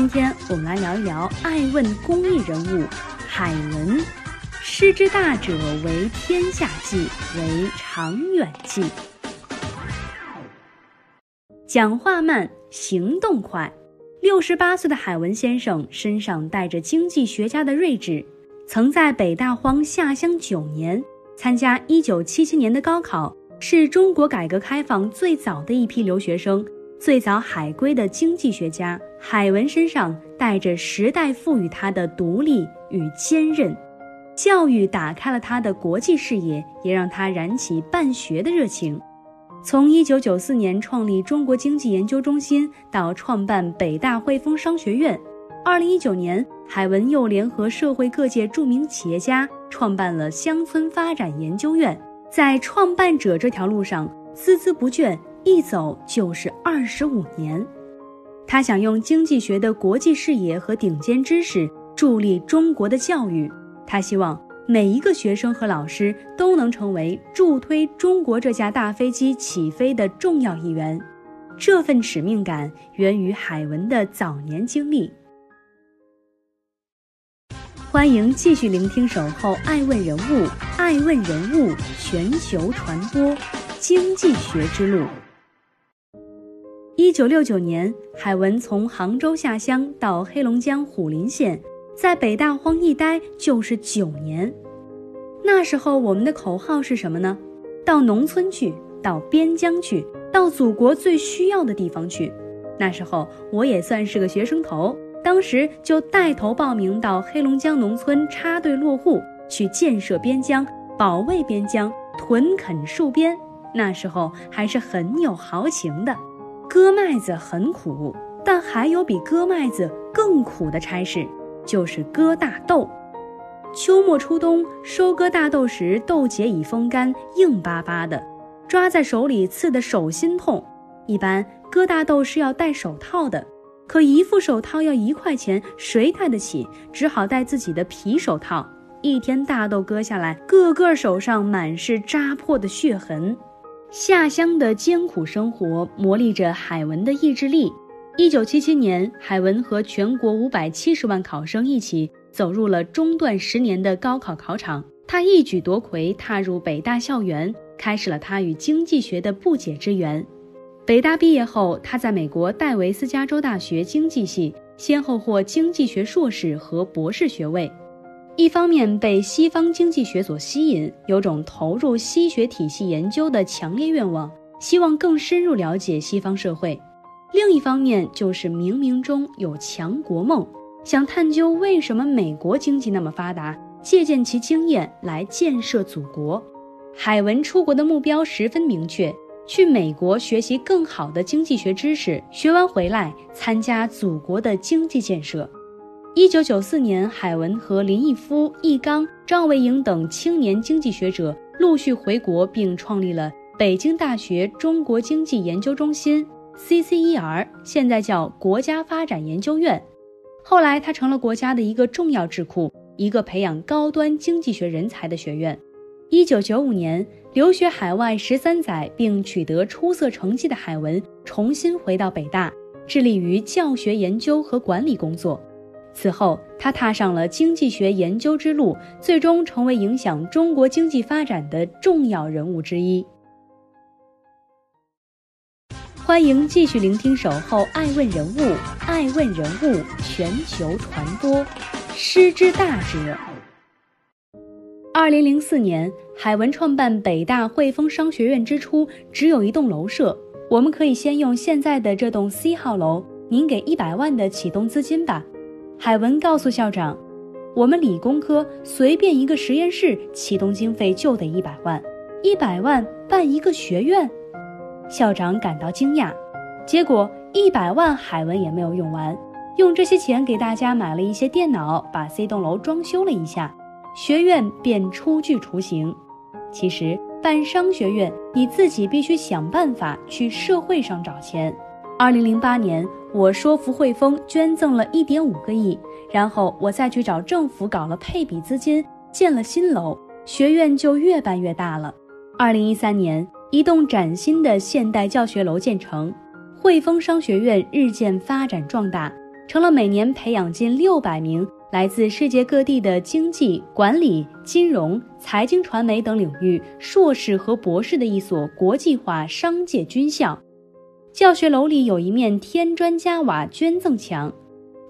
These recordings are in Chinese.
今天我们来聊一聊爱问公益人物海文。师之大者，为天下计，为长远计。讲话慢，行动快。六十八岁的海文先生身上带着经济学家的睿智，曾在北大荒下乡九年，参加一九七七年的高考，是中国改革开放最早的一批留学生，最早海归的经济学家。海文身上带着时代赋予他的独立与坚韧。教育打开了他的国际视野，也让他燃起办学的热情。从1994年创立中国经济研究中心到创办北大汇丰商学院，2019年，海文又联合社会各界著名企业家创办了乡村发展研究院。在创办者这条路上孜孜不倦，一走就是25年。他想用经济学的国际视野和顶尖知识助力中国的教育。他希望每一个学生和老师都能成为助推中国这架大飞机起飞的重要一员。这份使命感源于海文的早年经历。欢迎继续聆听《守候爱问人物》，爱问人物全球传播经济学之路。一九六九年，海文从杭州下乡到黑龙江虎林县。在北大荒一待就是九年，那时候我们的口号是什么呢？到农村去，到边疆去，到祖国最需要的地方去。那时候我也算是个学生头，当时就带头报名到黑龙江农村插队落户，去建设边疆、保卫边疆、屯垦戍边。那时候还是很有豪情的。割麦子很苦，但还有比割麦子更苦的差事。就是割大豆，秋末初冬收割大豆时，豆结已风干，硬巴巴的，抓在手里刺得手心痛。一般割大豆是要戴手套的，可一副手套要一块钱，谁戴得起？只好戴自己的皮手套。一天大豆割下来，个个手上满是扎破的血痕。下乡的艰苦生活磨砺着海文的意志力。一九七七年，海文和全国五百七十万考生一起走入了中断十年的高考考场。他一举夺魁，踏入北大校园，开始了他与经济学的不解之缘。北大毕业后，他在美国戴维斯加州大学经济系先后获经济学硕士和博士学位。一方面被西方经济学所吸引，有种投入西学体系研究的强烈愿望，希望更深入了解西方社会。另一方面，就是冥冥中有强国梦，想探究为什么美国经济那么发达，借鉴其经验来建设祖国。海文出国的目标十分明确，去美国学习更好的经济学知识，学完回来参加祖国的经济建设。一九九四年，海文和林毅夫、易纲、赵维迎等青年经济学者陆续回国，并创立了北京大学中国经济研究中心。CCER 现在叫国家发展研究院，后来它成了国家的一个重要智库，一个培养高端经济学人才的学院。一九九五年，留学海外十三载并取得出色成绩的海文重新回到北大，致力于教学研究和管理工作。此后，他踏上了经济学研究之路，最终成为影响中国经济发展的重要人物之一。欢迎继续聆听《守候爱问人物》，爱问人物全球传播，师之大者。二零零四年，海文创办北大汇丰商学院之初，只有一栋楼舍。我们可以先用现在的这栋 C 号楼，您给一百万的启动资金吧。海文告诉校长：“我们理工科随便一个实验室，启动经费就得一百万，一百万办一个学院。”校长感到惊讶，结果一百万海文也没有用完，用这些钱给大家买了一些电脑，把 C 栋楼装修了一下，学院便初具雏形。其实办商学院，你自己必须想办法去社会上找钱。二零零八年，我说服汇丰捐赠了一点五个亿，然后我再去找政府搞了配比资金，建了新楼，学院就越办越大了。二零一三年，一栋崭新的现代教学楼建成，汇丰商学院日渐发展壮大，成了每年培养近六百名来自世界各地的经济、管理、金融、财经、传媒等领域硕士和博士的一所国际化商界军校。教学楼里有一面添砖加瓦捐赠墙，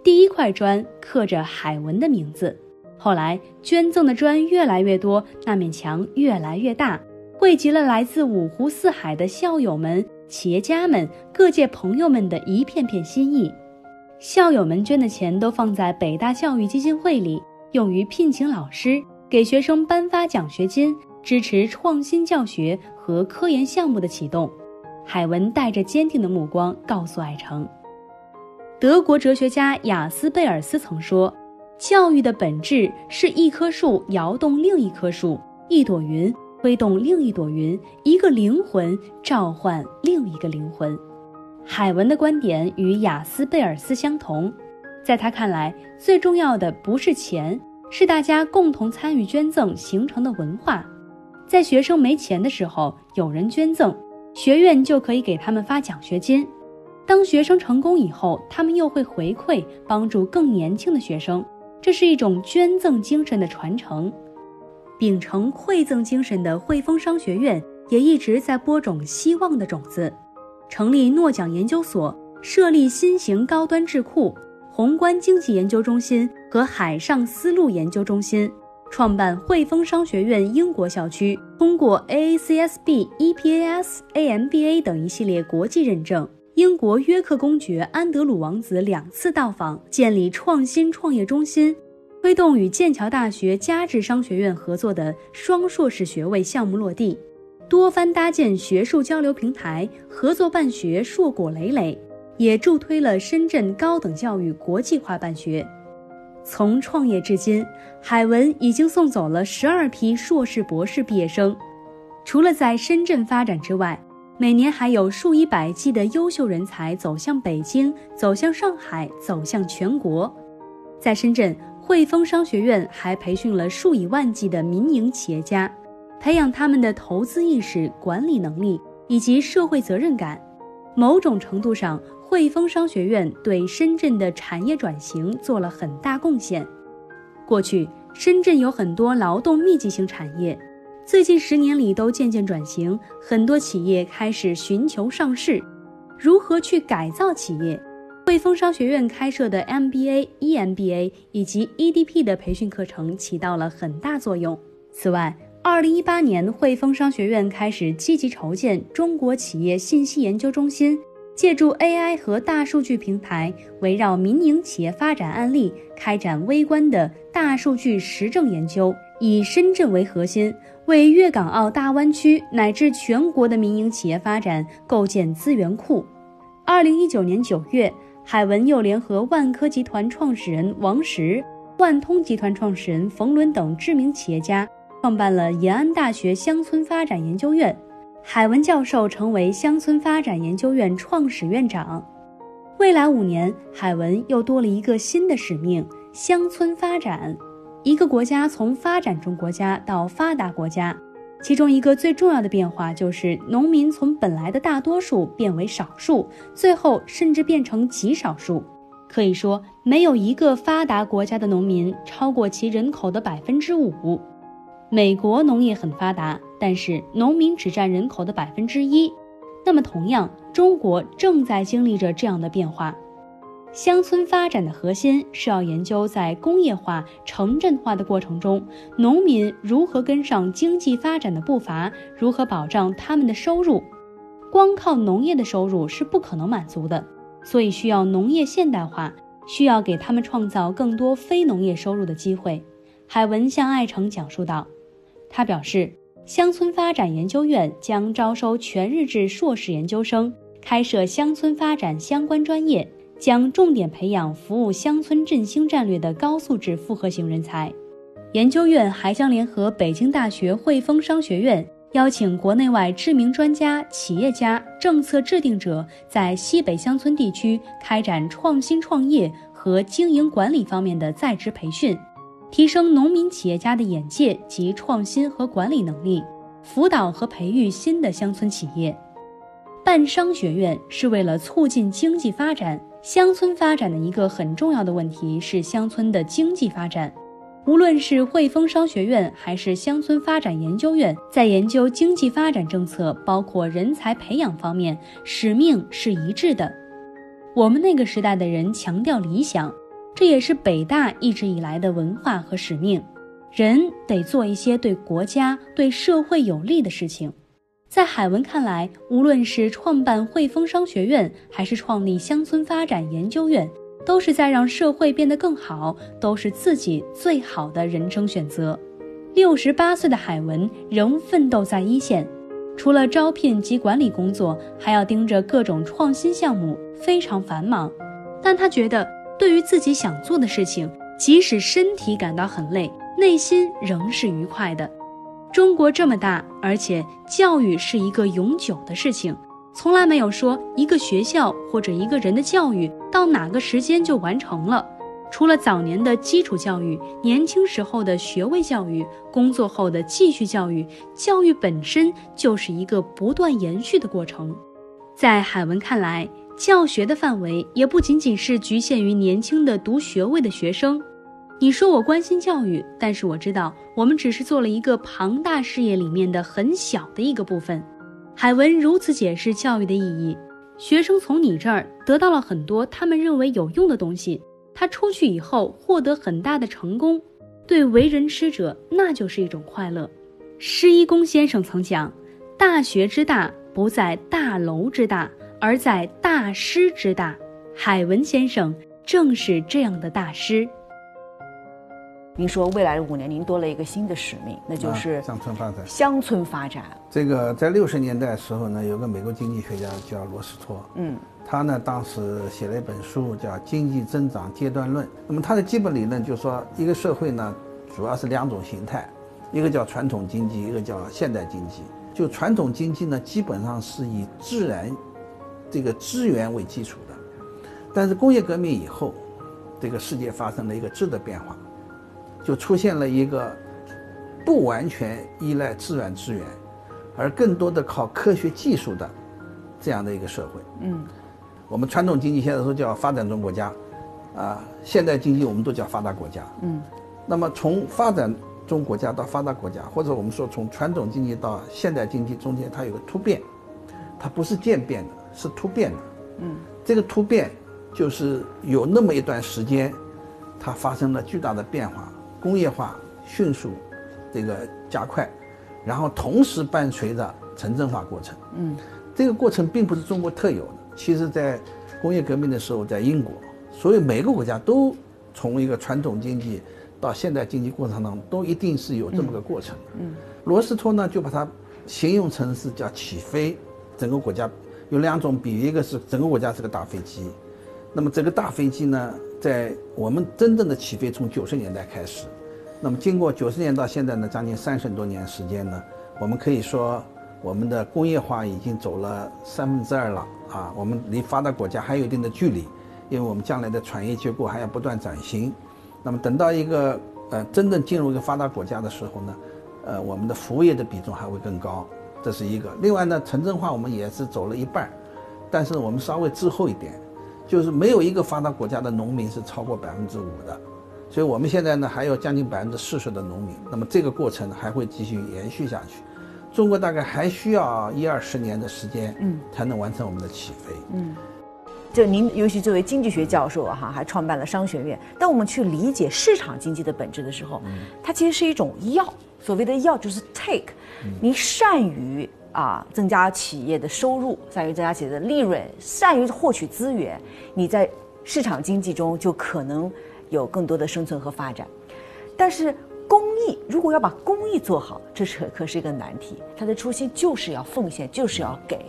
第一块砖刻着海文的名字。后来捐赠的砖越来越多，那面墙越来越大。汇集了来自五湖四海的校友们、企业家们、各界朋友们的一片片心意。校友们捐的钱都放在北大教育基金会里，用于聘请老师，给学生颁发奖学金，支持创新教学和科研项目的启动。海文带着坚定的目光告诉艾诚：“德国哲学家雅斯贝尔斯曾说，教育的本质是一棵树摇动另一棵树，一朵云。”挥动另一朵云，一个灵魂召唤另一个灵魂。海文的观点与雅斯贝尔斯相同，在他看来，最重要的不是钱，是大家共同参与捐赠形成的文化。在学生没钱的时候，有人捐赠，学院就可以给他们发奖学金；当学生成功以后，他们又会回馈，帮助更年轻的学生。这是一种捐赠精神的传承。秉承馈赠精神的汇丰商学院也一直在播种希望的种子，成立诺奖研究所，设立新型高端智库、宏观经济研究中心和海上丝路研究中心，创办汇丰商学院英国校区，通过 AACSB、EPAS、AMBA 等一系列国际认证。英国约克公爵安德鲁王子两次到访，建立创新创业中心。推动与剑桥大学加治商学院合作的双硕士学位项目落地，多番搭建学术交流平台，合作办学硕果累累，也助推了深圳高等教育国际化办学。从创业至今，海文已经送走了十二批硕士、博士毕业生。除了在深圳发展之外，每年还有数以百计的优秀人才走向北京，走向上海，走向全国。在深圳。汇丰商学院还培训了数以万计的民营企业家，培养他们的投资意识、管理能力以及社会责任感。某种程度上，汇丰商学院对深圳的产业转型做了很大贡献。过去，深圳有很多劳动密集型产业，最近十年里都渐渐转型，很多企业开始寻求上市。如何去改造企业？汇丰商学院开设的 MBA、EMBA 以及 EDP 的培训课程起到了很大作用。此外，二零一八年，汇丰商学院开始积极筹建中国企业信息研究中心，借助 AI 和大数据平台，围绕民营企业发展案例，开展微观的大数据实证研究，以深圳为核心，为粤港澳大湾区乃至全国的民营企业发展构建资源库。二零一九年九月。海文又联合万科集团创始人王石、万通集团创始人冯仑等知名企业家，创办了延安大学乡村发展研究院。海文教授成为乡村发展研究院创始院长。未来五年，海文又多了一个新的使命：乡村发展。一个国家从发展中国家到发达国家。其中一个最重要的变化就是，农民从本来的大多数变为少数，最后甚至变成极少数。可以说，没有一个发达国家的农民超过其人口的百分之五。美国农业很发达，但是农民只占人口的百分之一。那么，同样，中国正在经历着这样的变化。乡村发展的核心是要研究在工业化、城镇化的过程中，农民如何跟上经济发展的步伐，如何保障他们的收入。光靠农业的收入是不可能满足的，所以需要农业现代化，需要给他们创造更多非农业收入的机会。海文向艾诚讲述道，他表示，乡村发展研究院将招收全日制硕士研究生，开设乡村发展相关专业。将重点培养服务乡村振兴战略的高素质复合型人才。研究院还将联合北京大学汇丰商学院，邀请国内外知名专家、企业家、政策制定者，在西北乡村地区开展创新创业和经营管理方面的在职培训，提升农民企业家的眼界及创新和管理能力，辅导和培育新的乡村企业。办商学院是为了促进经济发展。乡村发展的一个很重要的问题是乡村的经济发展。无论是汇丰商学院还是乡村发展研究院，在研究经济发展政策，包括人才培养方面，使命是一致的。我们那个时代的人强调理想，这也是北大一直以来的文化和使命。人得做一些对国家、对社会有利的事情。在海文看来，无论是创办汇丰商学院，还是创立乡村发展研究院，都是在让社会变得更好，都是自己最好的人生选择。六十八岁的海文仍奋斗在一线，除了招聘及管理工作，还要盯着各种创新项目，非常繁忙。但他觉得，对于自己想做的事情，即使身体感到很累，内心仍是愉快的。中国这么大，而且教育是一个永久的事情，从来没有说一个学校或者一个人的教育到哪个时间就完成了。除了早年的基础教育、年轻时候的学位教育、工作后的继续教育，教育本身就是一个不断延续的过程。在海文看来，教学的范围也不仅仅是局限于年轻的读学位的学生。你说我关心教育，但是我知道我们只是做了一个庞大事业里面的很小的一个部分。海文如此解释教育的意义：学生从你这儿得到了很多他们认为有用的东西，他出去以后获得很大的成功，对为人师者那就是一种快乐。施一公先生曾讲：“大学之大不在大楼之大，而在大师之大。”海文先生正是这样的大师。您说未来的五年，您多了一个新的使命，那就是乡村发展。乡村发展。这个在六十年代时候呢，有个美国经济学家叫罗斯托，嗯，他呢当时写了一本书叫《经济增长阶段论》。那么他的基本理论就是说，一个社会呢，主要是两种形态，一个叫传统经济，一个叫现代经济。就传统经济呢，基本上是以自然这个资源为基础的，但是工业革命以后，这个世界发生了一个质的变化。就出现了一个不完全依赖自然资源，而更多的靠科学技术的这样的一个社会。嗯，我们传统经济现在说叫发展中国家，啊，现代经济我们都叫发达国家。嗯，那么从发展中国家到发达国家，或者我们说从传统经济到现代经济中间，它有个突变，它不是渐变的，是突变的。嗯，这个突变就是有那么一段时间，它发生了巨大的变化。工业化迅速，这个加快，然后同时伴随着城镇化过程。嗯，这个过程并不是中国特有的。其实，在工业革命的时候，在英国，所以每个国家都从一个传统经济到现代经济过程当中，都一定是有这么个过程。嗯，罗斯托呢就把它形容成是叫起飞，整个国家有两种比喻，一个是整个国家是个大飞机，那么这个大飞机呢？在我们真正的起飞从九十年代开始，那么经过九十年到现在呢，将近三十多年时间呢，我们可以说我们的工业化已经走了三分之二了。啊，我们离发达国家还有一定的距离，因为我们将来的产业结构还要不断转型，那么等到一个呃真正进入一个发达国家的时候呢，呃我们的服务业的比重还会更高，这是一个。另外呢，城镇化我们也是走了一半，但是我们稍微滞后一点。就是没有一个发达国家的农民是超过百分之五的，所以我们现在呢还有将近百分之四十的农民，那么这个过程还会继续延续下去。中国大概还需要一二十年的时间，嗯，才能完成我们的起飞。嗯，就您尤其作为经济学教授哈，还创办了商学院。当我们去理解市场经济的本质的时候，它其实是一种药。所谓的药就是 take，你善于。啊，增加企业的收入，善于增加企业的利润，善于获取资源，你在市场经济中就可能有更多的生存和发展。但是公益如果要把公益做好，这是可是一个难题。它的初心就是要奉献，就是要给。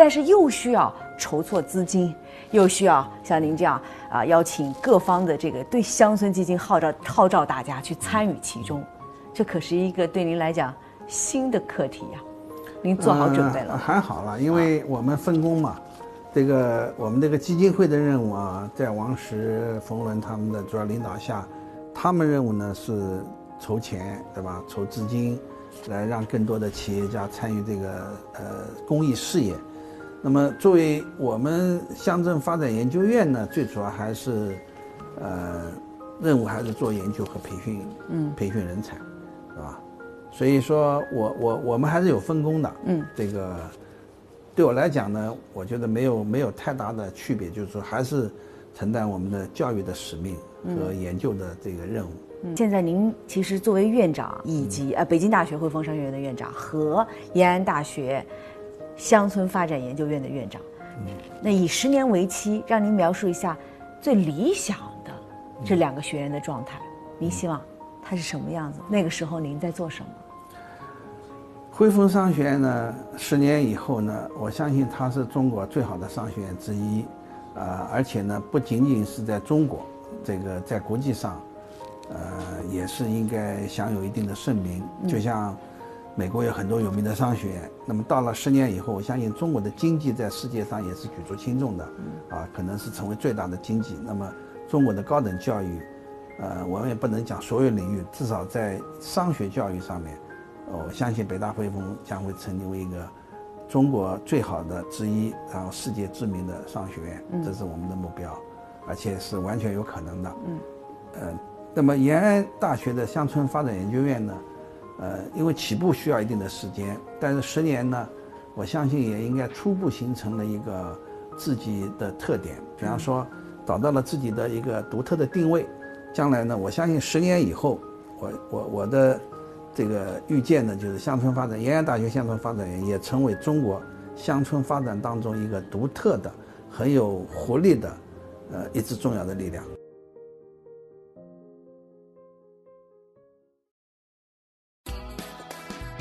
但是又需要筹措资金，又需要像您这样啊，邀请各方的这个对乡村基金号召号召大家去参与其中，这可是一个对您来讲新的课题呀。您做好准备了？还好了，因为我们分工嘛。这个我们这个基金会的任务啊，在王石、冯仑他们的主要领导下，他们任务呢是筹钱，对吧？筹资金，来让更多的企业家参与这个呃公益事业。那么作为我们乡镇发展研究院呢，最主要还是呃任务还是做研究和培训，嗯，培训人才，是吧？所以说我我我们还是有分工的，嗯，这个。对我来讲呢，我觉得没有没有太大的区别，就是说还是承担我们的教育的使命和研究的这个任务。现在您其实作为院长，以及呃北京大学汇丰商学院的院长和延安大学乡村发展研究院的院长，那以十年为期，让您描述一下最理想的这两个学员的状态。您希望他是什么样子？那个时候您在做什么？汇丰商学院呢，十年以后呢，我相信它是中国最好的商学院之一，啊，而且呢，不仅仅是在中国，这个在国际上，呃，也是应该享有一定的盛名。就像美国有很多有名的商学院，那么到了十年以后，我相信中国的经济在世界上也是举足轻重的，啊，可能是成为最大的经济。那么中国的高等教育，呃，我们也不能讲所有领域，至少在商学教育上面。我相信北大汇丰将会成为一个中国最好的之一，然后世界知名的商学院，这是我们的目标，而且是完全有可能的。嗯，呃，那么延安大学的乡村发展研究院呢？呃，因为起步需要一定的时间，但是十年呢，我相信也应该初步形成了一个自己的特点，比方说找到了自己的一个独特的定位，将来呢，我相信十年以后，我我我的。这个预见呢，就是乡村发展，延安大学乡村发展院也成为中国乡村发展当中一个独特的、很有活力的，呃，一支重要的力量。